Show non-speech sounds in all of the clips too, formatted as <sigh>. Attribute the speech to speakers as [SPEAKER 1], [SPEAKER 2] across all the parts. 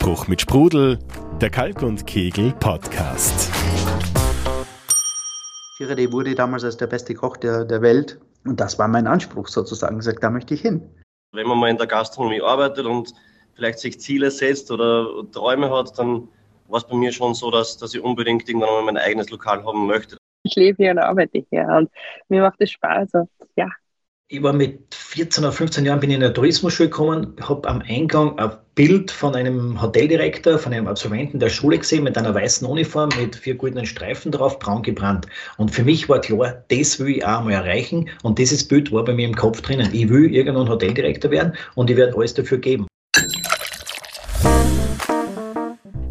[SPEAKER 1] Anspruch mit Sprudel, der Kalk und Kegel Podcast.
[SPEAKER 2] Girardet wurde damals als der beste Koch der, der Welt und das war mein Anspruch sozusagen. Ich sage, da möchte ich hin.
[SPEAKER 3] Wenn man mal in der Gastronomie arbeitet und vielleicht sich Ziele setzt oder Träume hat, dann war es bei mir schon so, dass, dass ich unbedingt irgendwann mal mein eigenes Lokal haben möchte.
[SPEAKER 4] Ich lebe hier und arbeite hier und mir macht es Spaß. Und ja,
[SPEAKER 5] ich war mit 14 oder 15 Jahren bin ich in eine Tourismusschule gekommen, habe am Eingang ein Bild von einem Hoteldirektor, von einem Absolventen der Schule gesehen mit einer weißen Uniform mit vier goldenen Streifen drauf, braun gebrannt. Und für mich war klar, das will ich auch mal erreichen. Und dieses Bild war bei mir im Kopf drinnen. Ich will irgendwann Hoteldirektor werden und ich werde alles dafür geben.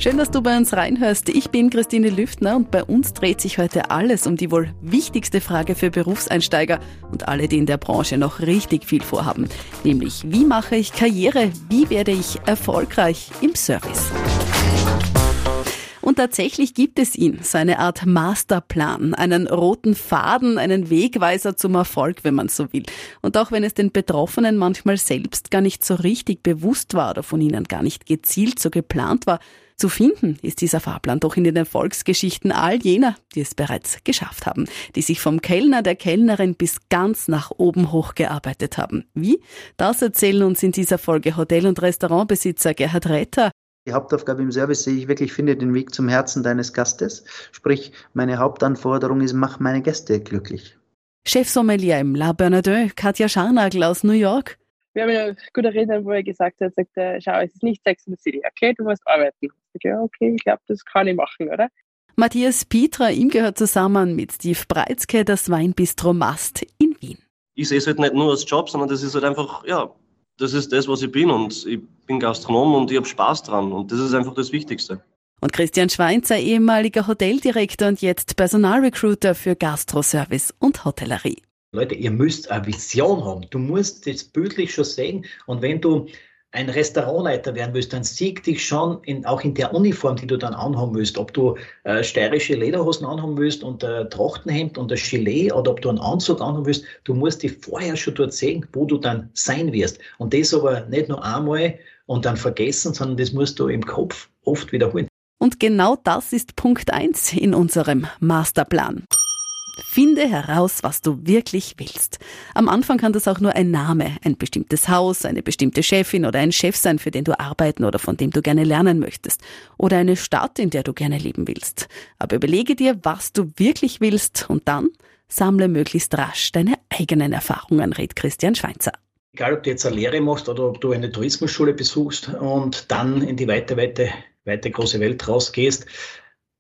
[SPEAKER 6] Schön, dass du bei uns reinhörst. Ich bin Christine Lüftner und bei uns dreht sich heute alles um die wohl wichtigste Frage für Berufseinsteiger und alle, die in der Branche noch richtig viel vorhaben. Nämlich, wie mache ich Karriere? Wie werde ich erfolgreich im Service? Und tatsächlich gibt es ihn, so eine Art Masterplan, einen roten Faden, einen Wegweiser zum Erfolg, wenn man so will. Und auch wenn es den Betroffenen manchmal selbst gar nicht so richtig bewusst war oder von ihnen gar nicht gezielt so geplant war, zu finden ist dieser Fahrplan doch in den Erfolgsgeschichten all jener, die es bereits geschafft haben, die sich vom Kellner der Kellnerin bis ganz nach oben hochgearbeitet haben. Wie? Das erzählen uns in dieser Folge Hotel- und Restaurantbesitzer Gerhard Retter.
[SPEAKER 2] Die Hauptaufgabe im Service sehe ich wirklich, finde den Weg zum Herzen deines Gastes. Sprich, meine Hauptanforderung ist, mach meine Gäste glücklich.
[SPEAKER 6] Chefsommelier im La Bernardin, Katja Scharnagel aus New York
[SPEAKER 4] wir haben ja eine gute Rede, wo er gesagt hat, sagt er, schau, es ist nicht Sex in the City, okay, du musst arbeiten. Ich sage, ja, okay, ich glaube, das kann ich machen, oder?
[SPEAKER 6] Matthias Pietra, ihm gehört zusammen mit Steve Breitzke das Weinbistro Mast in Wien.
[SPEAKER 3] Ich sehe es halt nicht nur als Job, sondern das ist halt einfach, ja, das ist das, was ich bin und ich bin Gastronom und ich habe Spaß dran und das ist einfach das Wichtigste.
[SPEAKER 6] Und Christian Schweinzer, ehemaliger Hoteldirektor und jetzt Personalrecruiter für Gastroservice und Hotellerie.
[SPEAKER 5] Leute, ihr müsst eine Vision haben. Du musst das bildlich schon sehen. Und wenn du ein Restaurantleiter werden willst, dann sieg dich schon in, auch in der Uniform, die du dann anhaben willst. Ob du äh, steirische Lederhosen anhaben willst und ein Trachtenhemd und ein Gilet oder ob du einen Anzug anhaben willst, du musst dich vorher schon dort sehen, wo du dann sein wirst. Und das aber nicht nur einmal und dann vergessen, sondern das musst du im Kopf oft wiederholen.
[SPEAKER 6] Und genau das ist Punkt eins in unserem Masterplan. Finde heraus, was du wirklich willst. Am Anfang kann das auch nur ein Name, ein bestimmtes Haus, eine bestimmte Chefin oder ein Chef sein, für den du arbeiten oder von dem du gerne lernen möchtest. Oder eine Stadt, in der du gerne leben willst. Aber überlege dir, was du wirklich willst und dann sammle möglichst rasch deine eigenen Erfahrungen, rät Christian Schweinzer.
[SPEAKER 5] Egal, ob du jetzt eine Lehre machst oder ob du eine Tourismusschule besuchst und dann in die weite, weite, weite große Welt rausgehst,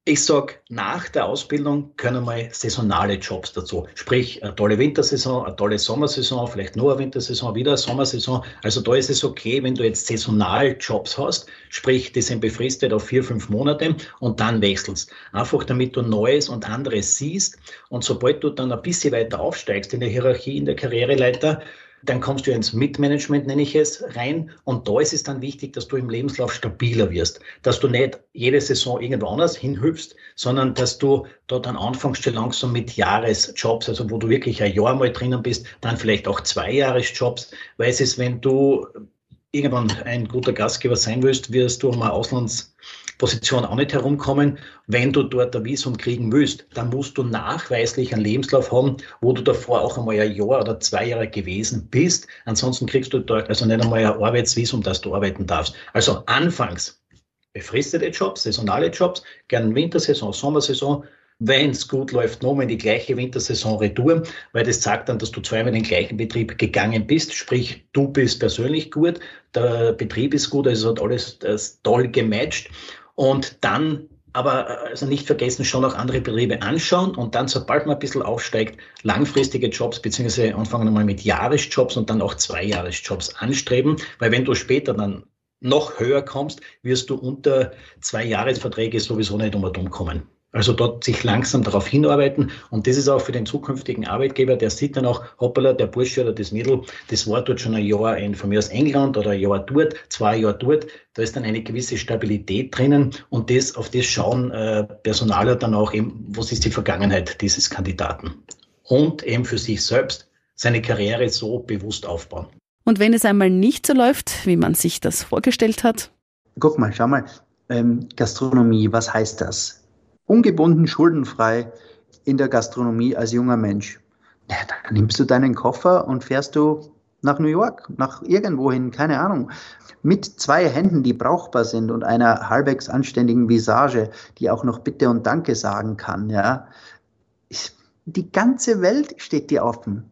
[SPEAKER 5] ich sage, nach der Ausbildung können mal saisonale Jobs dazu. Sprich, eine tolle Wintersaison, eine tolle Sommersaison, vielleicht nur eine Wintersaison, wieder eine Sommersaison. Also da ist es okay, wenn du jetzt saisonal Jobs hast, sprich, die sind befristet auf vier, fünf Monate und dann wechselst. Einfach damit du Neues und anderes siehst. Und sobald du dann ein bisschen weiter aufsteigst in der Hierarchie, in der Karriereleiter, dann kommst du ins Mitmanagement, nenne ich es, rein. Und da ist es dann wichtig, dass du im Lebenslauf stabiler wirst. Dass du nicht jede Saison irgendwo anders hinhüpfst, sondern dass du da dann anfängst schon langsam mit Jahresjobs, also wo du wirklich ein Jahr mal drinnen bist, dann vielleicht auch zwei Jahresjobs. Weil es ist, wenn du irgendwann ein guter Gastgeber sein willst, wirst du um eine Auslandsposition auch nicht herumkommen. Wenn du dort ein Visum kriegen willst, dann musst du nachweislich einen Lebenslauf haben, wo du davor auch einmal ein Jahr oder zwei Jahre gewesen bist. Ansonsten kriegst du dort also nicht einmal ein Arbeitsvisum, dass du arbeiten darfst. Also anfangs befristete Jobs, saisonale Jobs, gern Wintersaison, Sommersaison, wenn es gut läuft, nochmal in die gleiche Wintersaison retour, weil das sagt dann, dass du zweimal in den gleichen Betrieb gegangen bist, sprich, du bist persönlich gut, der Betrieb ist gut, also hat alles das toll gematcht und dann aber also nicht vergessen, schon auch andere Betriebe anschauen und dann, sobald man ein bisschen aufsteigt, langfristige Jobs beziehungsweise anfangen einmal mit Jahresjobs und dann auch Zweijahresjobs anstreben, weil wenn du später dann noch höher kommst, wirst du unter zwei Jahresverträge sowieso nicht um um kommen. Also dort sich langsam darauf hinarbeiten. Und das ist auch für den zukünftigen Arbeitgeber, der sieht dann auch, hoppala, der Bursche oder das Mädel, das war dort schon ein Jahr in, von mir aus England oder ein Jahr dort, zwei Jahre dort. Da ist dann eine gewisse Stabilität drinnen. Und das, auf das schauen äh, Personaler dann auch eben, was ist die Vergangenheit dieses Kandidaten. Und eben für sich selbst seine Karriere so bewusst aufbauen.
[SPEAKER 6] Und wenn es einmal nicht so läuft, wie man sich das vorgestellt hat,
[SPEAKER 2] Guck mal, schau mal, ähm, Gastronomie, was heißt das? Ungebunden, schuldenfrei in der Gastronomie als junger Mensch. Ja, dann nimmst du deinen Koffer und fährst du nach New York, nach irgendwohin, keine Ahnung. Mit zwei Händen, die brauchbar sind und einer halbwegs anständigen Visage, die auch noch Bitte und Danke sagen kann, ja. Die ganze Welt steht dir offen.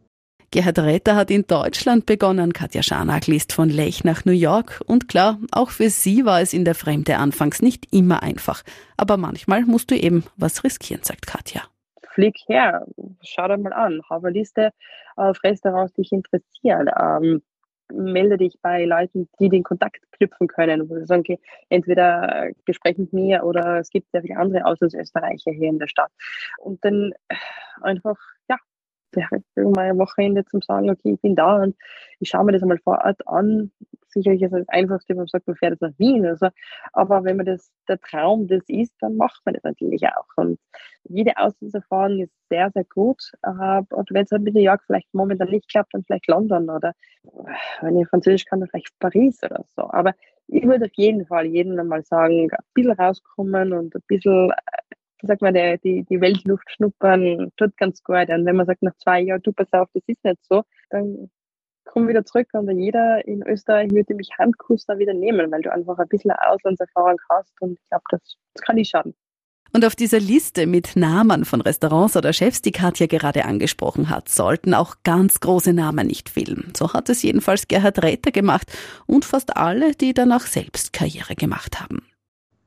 [SPEAKER 6] Gerhard Räther hat in Deutschland begonnen, Katja Scharnagl ist von Lech nach New York und klar, auch für sie war es in der Fremde anfangs nicht immer einfach. Aber manchmal musst du eben was riskieren, sagt Katja.
[SPEAKER 4] Flieg her, schau dir mal an, habe eine Liste auf Restaurants, die dich interessieren. Ähm, melde dich bei Leuten, die den Kontakt knüpfen können, wo sie sagen, okay, entweder Gespräch mit mir oder es gibt sehr viele andere Auslandsösterreicher hier in der Stadt. Und dann einfach, ja, mal ein Wochenende zum sagen, okay, ich bin da und ich schaue mir das einmal vor Ort an. Sicherlich ist das Einfachste, wenn man sagt, man fährt jetzt nach Wien. Also, aber wenn man das der Traum das ist, dann macht man das natürlich auch. Und jede Auslandserfahrung ist sehr, sehr gut. Und wenn es halt mit New York vielleicht momentan nicht klappt, dann vielleicht London oder wenn ich Französisch kann, dann vielleicht Paris oder so. Aber ich würde auf jeden Fall jedem einmal sagen, ein bisschen rauskommen und ein bisschen sag mal, der, die, die Weltluft schnuppern tut ganz gut. Und wenn man sagt nach zwei Jahren, du pass auf, das ist nicht so, dann komm wieder zurück und jeder in Österreich würde mich Handkuss da wieder nehmen, weil du einfach ein bisschen Auslandserfahrung hast und ich glaube, das, das kann nicht schaden.
[SPEAKER 6] Und auf dieser Liste mit Namen von Restaurants oder Chefs, die Katja gerade angesprochen hat, sollten auch ganz große Namen nicht fehlen. So hat es jedenfalls Gerhard Räther gemacht und fast alle, die danach selbst Karriere gemacht haben.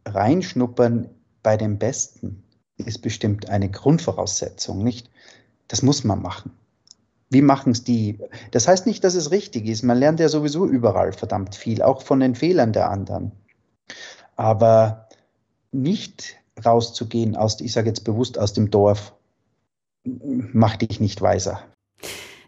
[SPEAKER 2] Reinschnuppern bei den Besten ist bestimmt eine Grundvoraussetzung, nicht? Das muss man machen. Wie machen es die? Das heißt nicht, dass es richtig ist. Man lernt ja sowieso überall verdammt viel, auch von den Fehlern der anderen. Aber nicht rauszugehen aus, ich sage jetzt bewusst aus dem Dorf, macht dich nicht weiser.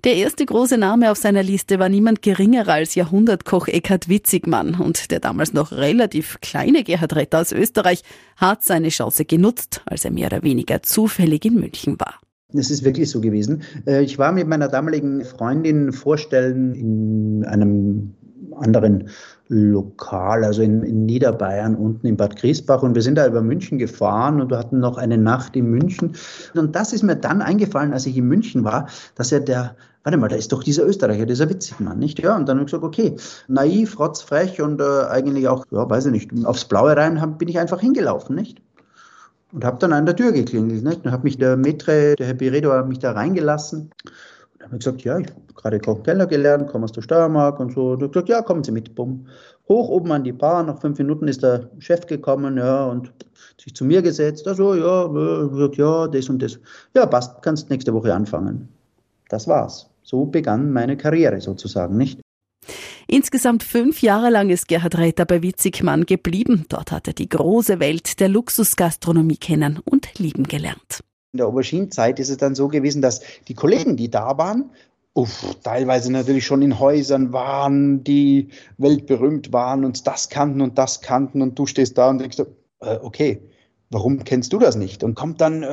[SPEAKER 6] Der erste große Name auf seiner Liste war niemand geringerer als Jahrhundertkoch Eckhard Witzigmann und der damals noch relativ kleine Gerhard Retter aus Österreich hat seine Chance genutzt, als er mehr oder weniger zufällig in München war.
[SPEAKER 2] Das ist wirklich so gewesen. Äh, ich war mit meiner damaligen Freundin vorstellen in einem anderen Lokal, also in, in, Niederbayern, unten in Bad Griesbach. Und wir sind da über München gefahren und hatten noch eine Nacht in München. Und das ist mir dann eingefallen, als ich in München war, dass ja der, warte mal, da ist doch dieser Österreicher, dieser Witzigmann, nicht? Ja, und dann habe ich gesagt, okay, naiv, rotzfrech und äh, eigentlich auch, ja, weiß ich nicht, aufs Blaue rein hab, bin ich einfach hingelaufen, nicht? Und habe dann an der Tür geklingelt, nicht? Dann hat mich der Metre, der Herr Piredo, hat mich da reingelassen habe ich gesagt, ja, ich habe gerade Koch Keller gelernt, komme aus der Steiermark und so. Und ich gesagt, ja, kommen Sie mit, bumm. Hoch oben an die Bar, nach fünf Minuten ist der Chef gekommen, ja, und sich zu mir gesetzt, also, ja, gesagt, ja, das und das. Ja, passt, kannst nächste Woche anfangen. Das war's. So begann meine Karriere sozusagen, nicht?
[SPEAKER 6] Insgesamt fünf Jahre lang ist Gerhard Räther bei Witzigmann geblieben. Dort hat er die große Welt der Luxusgastronomie kennen und lieben gelernt.
[SPEAKER 2] In der Aubergine-Zeit ist es dann so gewesen, dass die Kollegen, die da waren, uff, teilweise natürlich schon in Häusern waren, die weltberühmt waren und das kannten und das kannten und du stehst da und denkst, äh, okay, warum kennst du das nicht? Und kommt dann äh,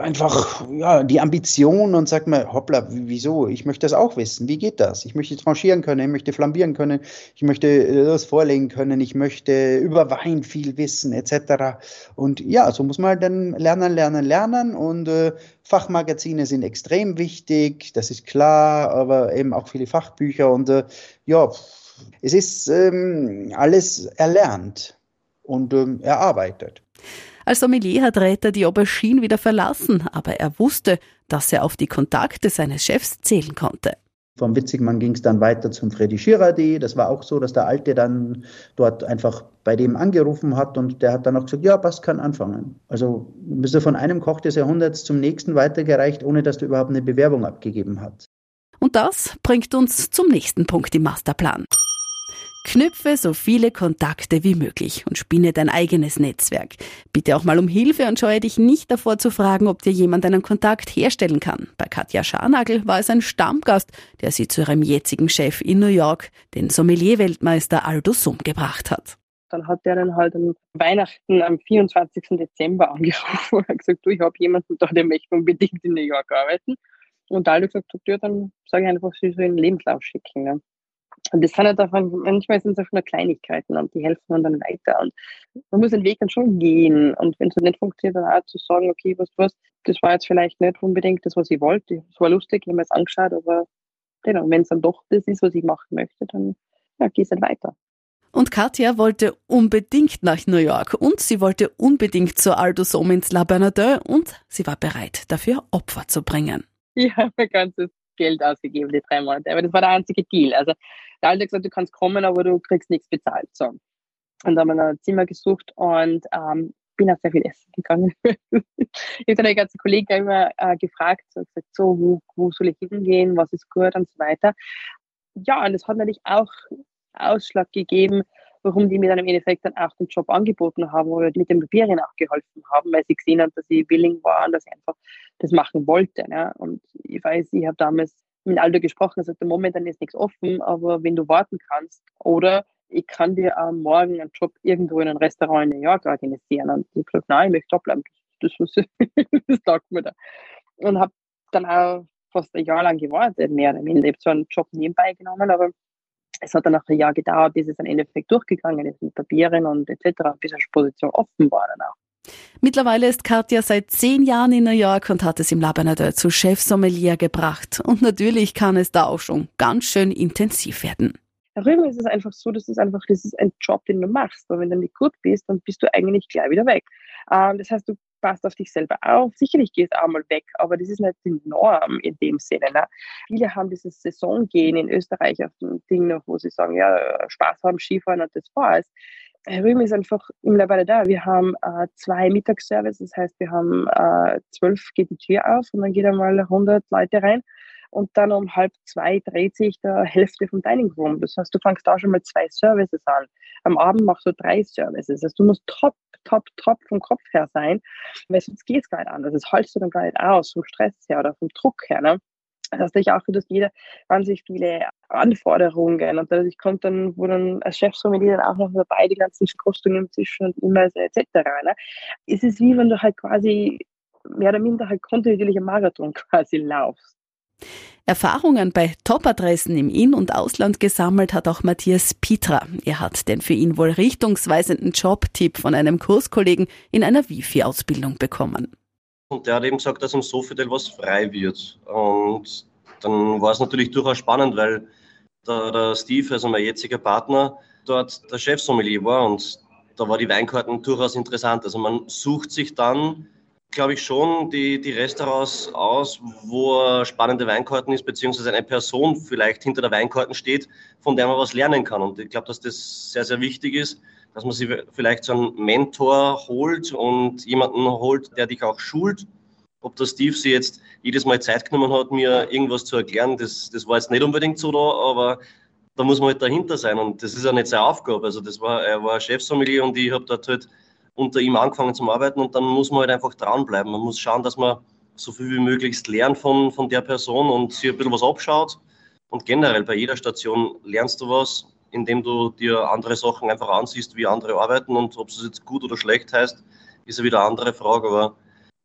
[SPEAKER 2] einfach ja, die Ambition und sagt mir, hoppla, wieso? Ich möchte das auch wissen. Wie geht das? Ich möchte tranchieren können, ich möchte flambieren können, ich möchte äh, das vorlegen können, ich möchte über Wein viel wissen, etc. Und ja, so muss man dann lernen, lernen, lernen. Und äh, Fachmagazine sind extrem wichtig, das ist klar, aber eben auch viele Fachbücher und äh, ja, es ist ähm, alles erlernt und ähm, erarbeitet.
[SPEAKER 6] Als Sommelier hat Räther die Aubergine wieder verlassen, aber er wusste, dass er auf die Kontakte seines Chefs zählen konnte.
[SPEAKER 2] Vom Witzigmann ging es dann weiter zum Freddy Schiradi. Das war auch so, dass der Alte dann dort einfach bei dem angerufen hat und der hat dann auch gesagt, ja, passt, kann anfangen. Also bist du von einem Koch des Jahrhunderts zum nächsten weitergereicht, ohne dass du überhaupt eine Bewerbung abgegeben hast.
[SPEAKER 6] Und das bringt uns zum nächsten Punkt im Masterplan. Knüpfe so viele Kontakte wie möglich und spinne dein eigenes Netzwerk. Bitte auch mal um Hilfe und scheue dich nicht davor zu fragen, ob dir jemand einen Kontakt herstellen kann. Bei Katja Scharnagel war es ein Stammgast, der sie zu ihrem jetzigen Chef in New York, den Sommelier-Weltmeister Aldo Sum, gebracht hat.
[SPEAKER 4] Dann hat der dann halt am Weihnachten am 24. Dezember angerufen und hat gesagt, du, ich habe jemanden da, der möchte unbedingt in New York arbeiten. Und Aldo gesagt, ja, dann sage ich einfach, sie sollen einen Lebenslauf schicken. Ne? Und das sind halt einfach, manchmal sind es einfach nur Kleinigkeiten und die helfen dann weiter. Und man muss den Weg dann schon gehen. Und wenn es nicht funktioniert, dann auch zu sagen, okay, was du was, das war jetzt vielleicht nicht unbedingt das, was ich wollte. Es war lustig, ich habe mir es angeschaut, aber genau, wenn es dann doch das ist, was ich machen möchte, dann ja, gehe es halt weiter.
[SPEAKER 6] Und Katja wollte unbedingt nach New York und sie wollte unbedingt zur Aldo Sohm ins La Bernardin und sie war bereit, dafür Opfer zu bringen.
[SPEAKER 4] Ich habe mein ganzes Geld ausgegeben, die drei Monate. Aber das war der einzige Deal. Also der Alte hat gesagt, du kannst kommen, aber du kriegst nichts bezahlt. So. Und dann haben wir ein Zimmer gesucht und ähm, bin auch sehr viel essen gegangen. <laughs> ich habe dann die ganzen Kollegen immer äh, gefragt, so gesagt, so, wo, wo soll ich hingehen, was ist gut und so weiter. Ja, und das hat natürlich auch Ausschlag gegeben, warum die mir dann im Endeffekt dann auch den Job angeboten haben oder mit den Papieren auch geholfen haben, weil sie gesehen haben, dass ich willing war und dass ich einfach das machen wollte. Ne? Und ich weiß, ich habe damals mit Aldo gesprochen, er sagte, momentan ist nichts offen, aber wenn du warten kannst oder ich kann dir am Morgen einen Job irgendwo in einem Restaurant in New York organisieren. Und ich habe gesagt, nein, ich möchte da bleiben. Das, das, <laughs> das taugt mir da. Und habe dann auch fast ein Jahr lang gewartet, mehr oder minder. Ich habe zwar einen Job nebenbei genommen, aber es hat dann auch ein Jahr gedauert, bis es im Endeffekt durchgegangen ist mit Papieren und etc., bis eine Position offen war dann auch.
[SPEAKER 6] Mittlerweile ist Katja seit zehn Jahren in New York und hat es im Labernadeur zu Chefsommelier gebracht. Und natürlich kann es da auch schon ganz schön intensiv werden.
[SPEAKER 4] Darüber ist es einfach so, dass es einfach, das ist ein Job, den du machst. Und wenn du nicht gut bist, dann bist du eigentlich gleich wieder weg. Ähm, das heißt, du passt auf dich selber auf. Sicherlich gehst du auch mal weg, aber das ist nicht die Norm in dem Sinne. Ne? Viele haben dieses Saisongehen in Österreich auf dem Ding noch, wo sie sagen, ja, Spaß haben, Skifahren und das war's. Rühm ist einfach mittlerweile da. Wir haben äh, zwei Mittagsservices, das heißt, wir haben äh, zwölf geht die Tür auf und dann geht einmal 100 Leute rein und dann um halb zwei dreht sich der Hälfte vom Dining Room. Das heißt, du fängst da schon mal zwei Services an. Am Abend machst du drei Services. Das heißt, du musst top, top, top vom Kopf her sein, weil sonst geht es gar nicht anders. Das haltst du dann gar nicht aus, vom Stress her oder vom Druck her. Ne? Das heißt, ich auch, dass jeder wahnsinnig viele Anforderungen und dadurch kommt dann, wo dann als Chefsommelier dann auch noch dabei die ganzen Kostungen zwischen und E-Mails etc. Ne? Es ist wie wenn du halt quasi mehr oder minder halt kontinuierlich im Marathon <laughs> quasi laufst.
[SPEAKER 6] Erfahrungen bei Top-Adressen im In- und Ausland gesammelt hat auch Matthias Pietra. Er hat den für ihn wohl richtungsweisenden Jobtipp von einem Kurskollegen in einer Wifi-Ausbildung bekommen.
[SPEAKER 3] Und der hat eben gesagt, dass im Sofitel was frei wird. Und dann war es natürlich durchaus spannend, weil der, der Steve, also mein jetziger Partner, dort der Chefsommelier war und da war die Weinkarten durchaus interessant. Also man sucht sich dann glaube ich, schon die, die Restaurants aus, wo spannende Weinkarten ist, beziehungsweise eine Person vielleicht hinter der Weinkarten steht, von der man was lernen kann. Und ich glaube, dass das sehr, sehr wichtig ist, dass man sich vielleicht so einen Mentor holt und jemanden holt, der dich auch schult. Ob der Steve sich jetzt jedes Mal Zeit genommen hat, mir irgendwas zu erklären, das, das war jetzt nicht unbedingt so da, aber da muss man halt dahinter sein und das ist ja nicht seine Aufgabe. Also das war, er war Chefsommelier und ich habe dort halt unter ihm angefangen zu arbeiten und dann muss man halt einfach dranbleiben. Man muss schauen, dass man so viel wie möglichst lernt von, von der Person und sich ein bisschen was abschaut. Und generell bei jeder Station lernst du was, indem du dir andere Sachen einfach ansiehst, wie andere arbeiten und ob es jetzt gut oder schlecht heißt, ist ja wieder eine andere Frage. Aber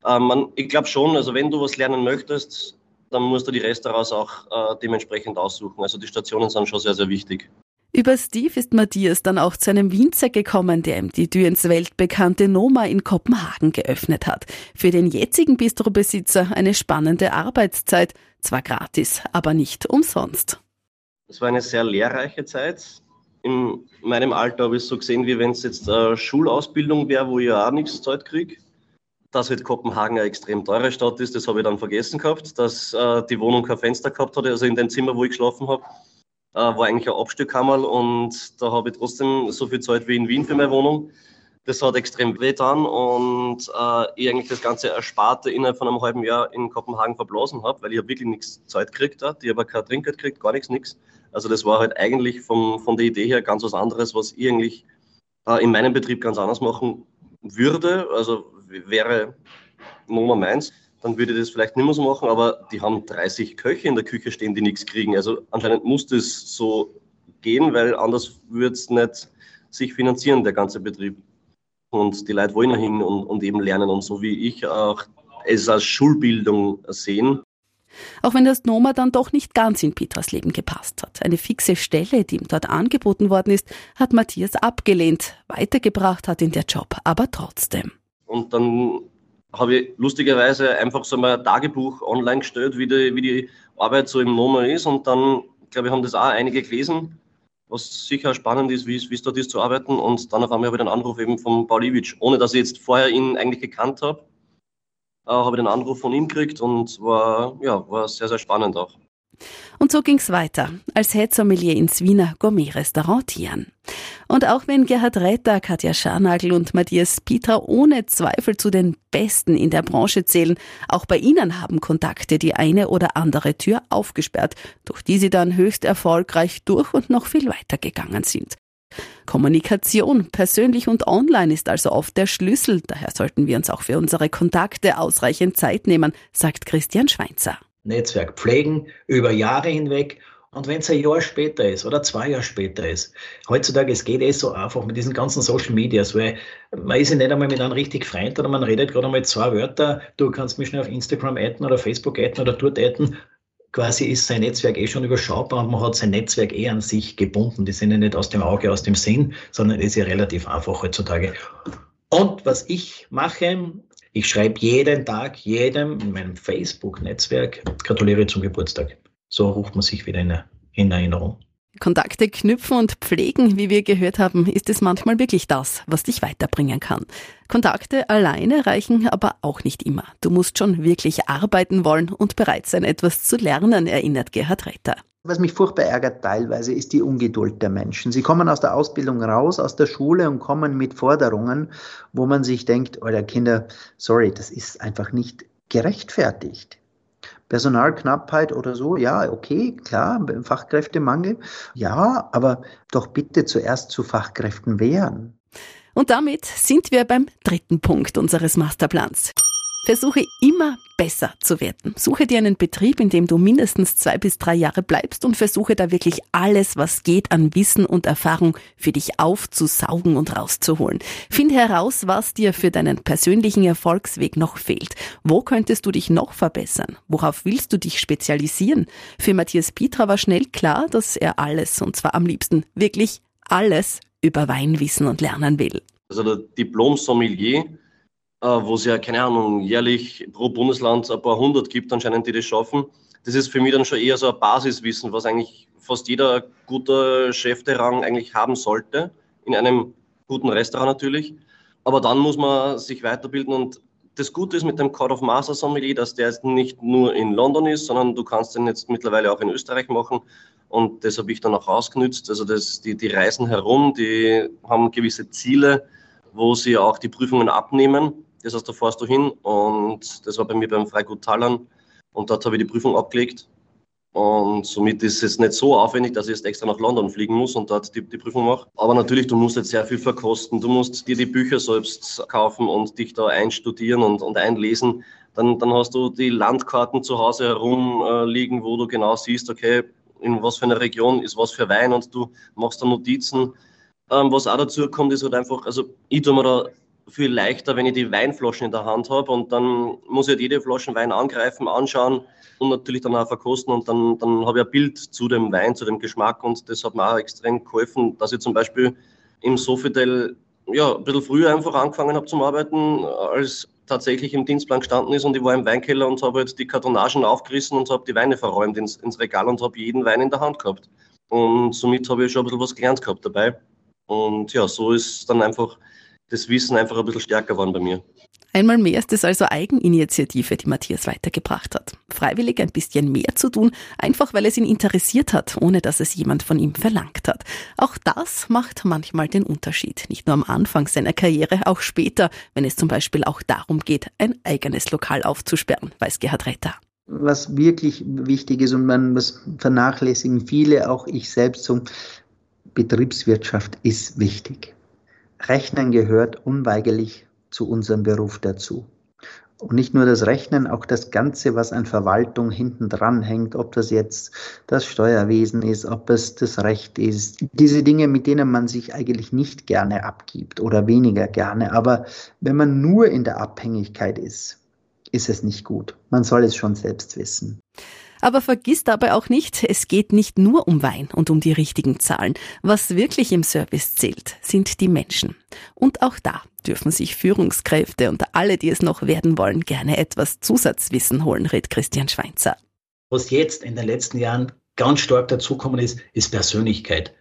[SPEAKER 3] äh, man, ich glaube schon, also wenn du was lernen möchtest, dann musst du die Restaurants auch äh, dementsprechend aussuchen. Also die Stationen sind schon sehr, sehr wichtig.
[SPEAKER 6] Über Steve ist Matthias dann auch zu einem Winzer gekommen, der ihm die Tür ins weltbekannte Noma in Kopenhagen geöffnet hat. Für den jetzigen Bistrobesitzer eine spannende Arbeitszeit. Zwar gratis, aber nicht umsonst.
[SPEAKER 3] Es war eine sehr lehrreiche Zeit. In meinem Alter habe ich es so gesehen, wie wenn es jetzt eine Schulausbildung wäre, wo ich auch nichts Zeit kriege. Dass halt Kopenhagen eine extrem teure Stadt ist, das habe ich dann vergessen gehabt. Dass äh, die Wohnung kein Fenster gehabt hatte, also in dem Zimmer, wo ich geschlafen habe äh, war eigentlich ein Abstückkammer und da habe ich trotzdem so viel Zeit wie in Wien für meine Wohnung. Das hat extrem wehtan und äh, ich eigentlich das ganze Ersparte innerhalb von einem halben Jahr in Kopenhagen verblasen habe, weil ich habe wirklich nichts Zeit gekriegt habe. Ich habe kein Trinkgeld gekriegt, gar nichts, nichts. Also das war halt eigentlich vom, von der Idee her ganz was anderes, was ich eigentlich äh, in meinem Betrieb ganz anders machen würde. Also wäre Nummer meins dann würde ich das vielleicht nicht mehr so machen, aber die haben 30 Köche in der Küche stehen, die nichts kriegen. Also anscheinend muss das so gehen, weil anders würde es nicht sich finanzieren, der ganze Betrieb. Und die Leute wollen dahin und, und eben lernen und so wie ich auch es als Schulbildung sehen.
[SPEAKER 6] Auch wenn das Noma dann doch nicht ganz in Petras Leben gepasst hat. Eine fixe Stelle, die ihm dort angeboten worden ist, hat Matthias abgelehnt. Weitergebracht hat ihn der Job aber trotzdem.
[SPEAKER 3] Und dann habe ich lustigerweise einfach so mal ein Tagebuch online gestellt, wie die, wie die Arbeit so im Noma ist. Und dann, glaube ich, haben das auch einige gelesen, was sicher spannend ist, wie es dort ist zu arbeiten. Und dann auf einmal habe ich einen Anruf eben von Pauliewicz, ohne dass ich jetzt vorher ihn eigentlich gekannt habe, äh, habe ich den Anruf von ihm gekriegt und war, ja, war sehr, sehr spannend auch.
[SPEAKER 6] Und so ging's weiter, als Head Sommelier ins Wiener Gourmet-Restaurant Tian. Und auch wenn Gerhard Retter, Katja Scharnagel und Matthias Pietra ohne Zweifel zu den Besten in der Branche zählen, auch bei ihnen haben Kontakte die eine oder andere Tür aufgesperrt, durch die sie dann höchst erfolgreich durch und noch viel weiter gegangen sind. Kommunikation, persönlich und online, ist also oft der Schlüssel. Daher sollten wir uns auch für unsere Kontakte ausreichend Zeit nehmen, sagt Christian Schweinzer.
[SPEAKER 5] Netzwerk pflegen über Jahre hinweg. Und wenn es ein Jahr später ist oder zwei Jahre später ist, heutzutage, es geht eh so einfach mit diesen ganzen Social Medias, weil man ist ja nicht einmal mit einem richtig Freund oder man redet gerade einmal zwei Wörter, du kannst mich schnell auf Instagram adden oder Facebook adden oder dort adden. Quasi ist sein Netzwerk eh schon überschaubar und man hat sein Netzwerk eh an sich gebunden. Die sind ja nicht aus dem Auge, aus dem Sinn, sondern ist ja relativ einfach heutzutage. Und was ich mache, ich schreibe jeden Tag jedem in meinem Facebook-Netzwerk gratuliere zum Geburtstag. So ruft man sich wieder in, in Erinnerung.
[SPEAKER 6] Kontakte knüpfen und pflegen, wie wir gehört haben, ist es manchmal wirklich das, was dich weiterbringen kann. Kontakte alleine reichen aber auch nicht immer. Du musst schon wirklich arbeiten wollen und bereit sein, etwas zu lernen, erinnert Gerhard Retter.
[SPEAKER 2] Was mich furchtbar ärgert teilweise, ist die Ungeduld der Menschen. Sie kommen aus der Ausbildung raus, aus der Schule und kommen mit Forderungen, wo man sich denkt, euer Kinder, sorry, das ist einfach nicht gerechtfertigt. Personalknappheit oder so, ja, okay, klar, Fachkräftemangel, ja, aber doch bitte zuerst zu Fachkräften wehren.
[SPEAKER 6] Und damit sind wir beim dritten Punkt unseres Masterplans. Versuche immer besser zu werden. Suche dir einen Betrieb, in dem du mindestens zwei bis drei Jahre bleibst und versuche da wirklich alles, was geht an Wissen und Erfahrung für dich aufzusaugen und rauszuholen. Finde heraus, was dir für deinen persönlichen Erfolgsweg noch fehlt. Wo könntest du dich noch verbessern? Worauf willst du dich spezialisieren? Für Matthias Pietra war schnell klar, dass er alles, und zwar am liebsten wirklich alles über Wein wissen und lernen will.
[SPEAKER 3] Also der Diplom-Sommelier wo es ja, keine Ahnung, jährlich pro Bundesland ein paar hundert gibt, anscheinend, die das schaffen. Das ist für mich dann schon eher so ein Basiswissen, was eigentlich fast jeder guter Chef der Rang eigentlich haben sollte, in einem guten Restaurant natürlich. Aber dann muss man sich weiterbilden und das Gute ist mit dem Code of Master Sommelier, dass der jetzt nicht nur in London ist, sondern du kannst den jetzt mittlerweile auch in Österreich machen. Und das habe ich dann auch ausgenützt. Also das, die, die reisen herum, die haben gewisse Ziele, wo sie auch die Prüfungen abnehmen. Das heißt, da fährst du hin und das war bei mir beim Freigut Tallern und dort habe ich die Prüfung abgelegt. Und somit ist es nicht so aufwendig, dass ich jetzt extra nach London fliegen muss und dort die, die Prüfung mache. Aber natürlich, du musst jetzt sehr viel verkosten. Du musst dir die Bücher selbst kaufen und dich da einstudieren und, und einlesen. Dann, dann hast du die Landkarten zu Hause herumliegen, wo du genau siehst, okay, in was für einer Region ist was für Wein und du machst da Notizen. Ähm, was auch dazu kommt, ist halt einfach, also ich tue mir da viel leichter, wenn ich die Weinflaschen in der Hand habe und dann muss ich halt jede Flasche Wein angreifen, anschauen und natürlich dann auch verkosten und dann, dann habe ich ein Bild zu dem Wein, zu dem Geschmack und das hat mir auch extrem geholfen, dass ich zum Beispiel im Sofitel ja, ein bisschen früher einfach angefangen habe zum Arbeiten, als tatsächlich im Dienstplan gestanden ist und ich war im Weinkeller und habe halt die Kartonagen aufgerissen und habe die Weine verräumt ins, ins Regal und habe jeden Wein in der Hand gehabt. Und somit habe ich schon ein bisschen was gelernt gehabt dabei. Und ja, so ist dann einfach das Wissen einfach ein bisschen stärker geworden bei mir.
[SPEAKER 6] Einmal mehr ist es also Eigeninitiative, die Matthias weitergebracht hat. Freiwillig ein bisschen mehr zu tun, einfach weil es ihn interessiert hat, ohne dass es jemand von ihm verlangt hat. Auch das macht manchmal den Unterschied. Nicht nur am Anfang seiner Karriere, auch später, wenn es zum Beispiel auch darum geht, ein eigenes Lokal aufzusperren, weiß Gerhard Retter.
[SPEAKER 2] Was wirklich wichtig ist und man was vernachlässigen viele, auch ich selbst so, Betriebswirtschaft ist wichtig. Rechnen gehört unweigerlich zu unserem Beruf dazu. Und nicht nur das Rechnen, auch das Ganze, was an Verwaltung hinten dran hängt, ob das jetzt das Steuerwesen ist, ob es das Recht ist. Diese Dinge, mit denen man sich eigentlich nicht gerne abgibt oder weniger gerne. Aber wenn man nur in der Abhängigkeit ist, ist es nicht gut. Man soll es schon selbst wissen.
[SPEAKER 6] Aber vergiss dabei auch nicht, es geht nicht nur um Wein und um die richtigen Zahlen. Was wirklich im Service zählt, sind die Menschen. Und auch da dürfen sich Führungskräfte und alle, die es noch werden wollen, gerne etwas Zusatzwissen holen, redet Christian Schweinzer.
[SPEAKER 5] Was jetzt in den letzten Jahren ganz stark dazukommen ist, ist Persönlichkeit.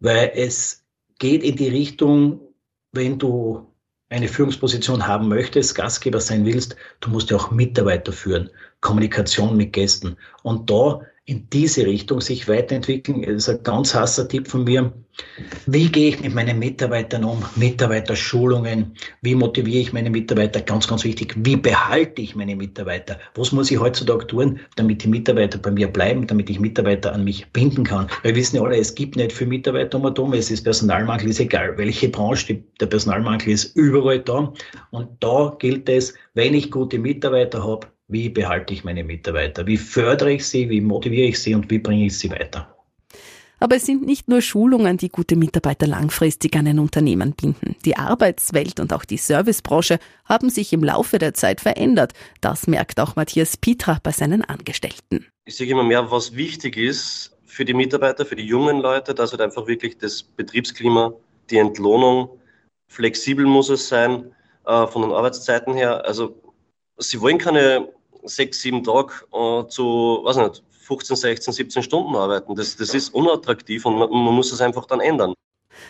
[SPEAKER 5] Weil es geht in die Richtung, wenn du eine Führungsposition haben möchtest, Gastgeber sein willst, du musst ja auch Mitarbeiter führen, Kommunikation mit Gästen. Und da in diese Richtung sich weiterentwickeln, ist ein ganz heißer Tipp von mir. Wie gehe ich mit meinen Mitarbeitern um? Mitarbeiterschulungen. Wie motiviere ich meine Mitarbeiter? Ganz, ganz wichtig. Wie behalte ich meine Mitarbeiter? Was muss ich heutzutage tun, damit die Mitarbeiter bei mir bleiben, damit ich Mitarbeiter an mich binden kann? Wir wissen ja alle, es gibt nicht für Mitarbeiter um und. Es ist Personalmangel, ist egal, welche Branche. Der Personalmangel ist überall da. Und da gilt es, wenn ich gute Mitarbeiter habe, wie behalte ich meine Mitarbeiter? Wie fördere ich sie? Wie motiviere ich sie? Und wie bringe ich sie weiter?
[SPEAKER 6] Aber es sind nicht nur Schulungen, die gute Mitarbeiter langfristig an ein Unternehmen binden. Die Arbeitswelt und auch die Servicebranche haben sich im Laufe der Zeit verändert. Das merkt auch Matthias Pietra bei seinen Angestellten.
[SPEAKER 3] Ich sehe immer mehr, was wichtig ist für die Mitarbeiter, für die jungen Leute, dass halt einfach wirklich das Betriebsklima, die Entlohnung, flexibel muss es sein, äh, von den Arbeitszeiten her. Also sie wollen keine sechs, sieben Tage äh, zu, weiß nicht, 15, 16, 17 Stunden arbeiten. Das, das ist unattraktiv und man, man muss es einfach dann ändern.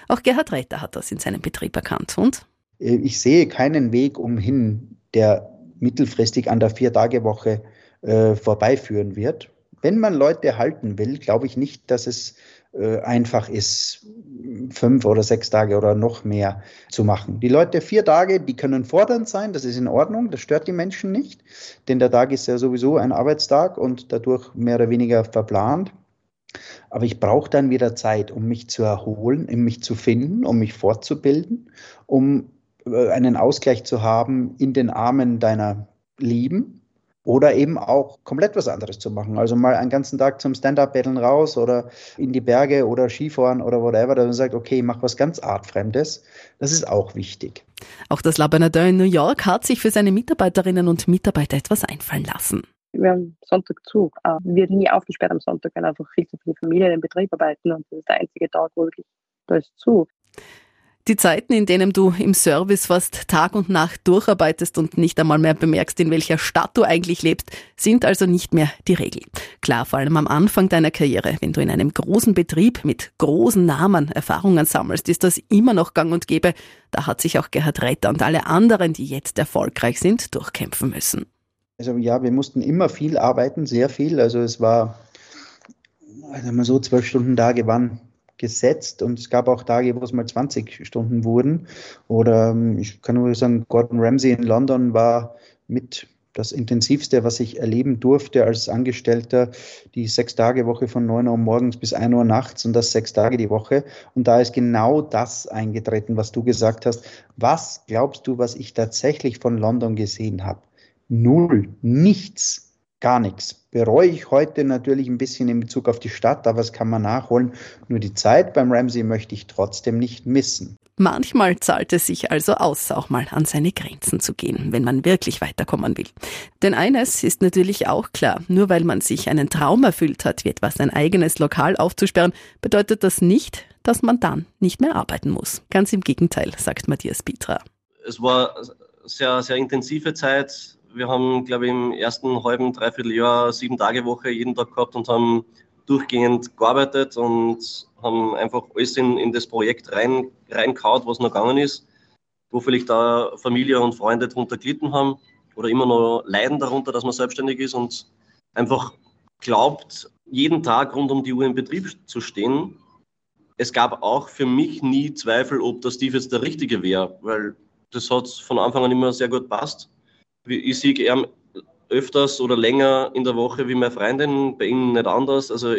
[SPEAKER 6] Auch Gerhard Reiter hat das in seinem Betrieb erkannt. Und?
[SPEAKER 2] Äh, ich sehe keinen Weg umhin, der mittelfristig an der Vier-Tage-Woche äh, vorbeiführen wird. Wenn man Leute halten will, glaube ich nicht, dass es äh, einfach ist, fünf oder sechs Tage oder noch mehr zu machen. Die Leute vier Tage, die können fordernd sein, das ist in Ordnung, das stört die Menschen nicht, denn der Tag ist ja sowieso ein Arbeitstag und dadurch mehr oder weniger verplant. Aber ich brauche dann wieder Zeit, um mich zu erholen, um mich zu finden, um mich fortzubilden, um äh, einen Ausgleich zu haben in den Armen deiner Lieben oder eben auch komplett was anderes zu machen. Also mal einen ganzen Tag zum Stand-Up-Paddeln raus oder in die Berge oder Skifahren oder whatever, dass man sagt, okay, mach was ganz Artfremdes. Das ist auch wichtig.
[SPEAKER 6] Auch das La Bernardin in New York hat sich für seine Mitarbeiterinnen und Mitarbeiter etwas einfallen lassen.
[SPEAKER 4] Wir haben Sonntag zu. Äh, wir werden nie aufgesperrt am Sonntag, weil einfach viel zu viele Familien im Betrieb arbeiten und das ist der einzige Tag, wo wirklich da ist zu.
[SPEAKER 6] Die Zeiten, in denen du im Service fast Tag und Nacht durcharbeitest und nicht einmal mehr bemerkst, in welcher Stadt du eigentlich lebst, sind also nicht mehr die Regel. Klar, vor allem am Anfang deiner Karriere, wenn du in einem großen Betrieb mit großen Namen Erfahrungen sammelst, ist das immer noch gang und gäbe. Da hat sich auch Gerhard Retter und alle anderen, die jetzt erfolgreich sind, durchkämpfen müssen.
[SPEAKER 2] Also ja, wir mussten immer viel arbeiten, sehr viel. Also es war, also mal so zwölf Stunden Tage waren gesetzt und es gab auch Tage, wo es mal 20 Stunden wurden. Oder ähm, ich kann nur sagen, Gordon Ramsay in London war mit das Intensivste, was ich erleben durfte als Angestellter, die Sechs-Tage-Woche von 9 Uhr morgens bis 1 Uhr nachts und das sechs Tage die Woche. Und da ist genau das eingetreten, was du gesagt hast. Was glaubst du, was ich tatsächlich von London gesehen habe? Null, nichts. Gar nichts. Bereue ich heute natürlich ein bisschen in Bezug auf die Stadt, aber es kann man nachholen. Nur die Zeit beim Ramsey möchte ich trotzdem nicht missen.
[SPEAKER 6] Manchmal zahlt es sich also aus, auch mal an seine Grenzen zu gehen, wenn man wirklich weiterkommen will. Denn eines ist natürlich auch klar, nur weil man sich einen Traum erfüllt hat, wie etwas ein eigenes Lokal aufzusperren, bedeutet das nicht, dass man dann nicht mehr arbeiten muss. Ganz im Gegenteil, sagt Matthias Pietra.
[SPEAKER 3] Es war sehr, sehr intensive Zeit wir haben, glaube ich, im ersten halben, dreiviertel Jahr sieben Tage Woche jeden Tag gehabt und haben durchgehend gearbeitet und haben einfach alles in, in das Projekt rein, reinkaut, was noch gegangen ist, wo vielleicht da Familie und Freunde darunter gelitten haben oder immer noch leiden darunter, dass man selbstständig ist und einfach glaubt, jeden Tag rund um die Uhr im Betrieb zu stehen. Es gab auch für mich nie Zweifel, ob der Steve jetzt der Richtige wäre, weil das hat von Anfang an immer sehr gut passt ich sehe ihn öfters oder länger in der Woche wie meine Freundin, bei ihnen nicht anders. Also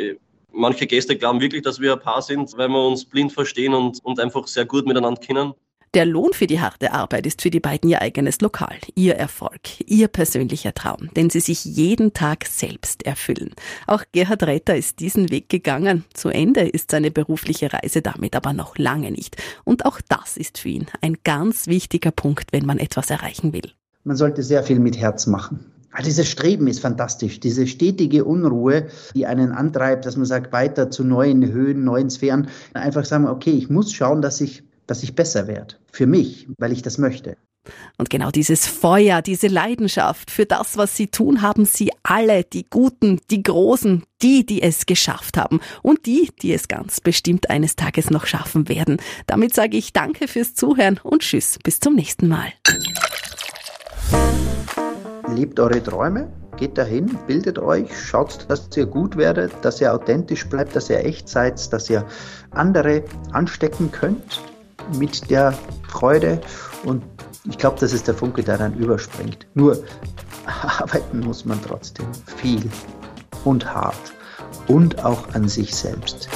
[SPEAKER 3] manche Gäste glauben wirklich, dass wir ein Paar sind, weil wir uns blind verstehen und, und einfach sehr gut miteinander kennen.
[SPEAKER 6] Der Lohn für die harte Arbeit ist für die beiden ihr eigenes Lokal, ihr Erfolg, ihr persönlicher Traum, den sie sich jeden Tag selbst erfüllen. Auch Gerhard Retter ist diesen Weg gegangen. Zu Ende ist seine berufliche Reise damit aber noch lange nicht. Und auch das ist für ihn ein ganz wichtiger Punkt, wenn man etwas erreichen will
[SPEAKER 2] man sollte sehr viel mit Herz machen. Also dieses Streben ist fantastisch, diese stetige Unruhe, die einen antreibt, dass man sagt, weiter zu neuen Höhen, neuen Sphären. Einfach sagen, okay, ich muss schauen, dass ich, dass ich besser werde. Für mich, weil ich das möchte.
[SPEAKER 6] Und genau dieses Feuer, diese Leidenschaft für das, was sie tun, haben sie alle, die Guten, die Großen, die, die es geschafft haben und die, die es ganz bestimmt eines Tages noch schaffen werden. Damit sage ich Danke fürs Zuhören und Tschüss, bis zum nächsten Mal.
[SPEAKER 2] Lebt eure Träume, geht dahin, bildet euch, schaut, dass ihr gut werdet, dass ihr authentisch bleibt, dass ihr echt seid, dass ihr andere anstecken könnt mit der Freude und ich glaube, das ist der Funke, der dann überspringt. Nur <laughs> arbeiten muss man trotzdem viel und hart und auch an sich selbst.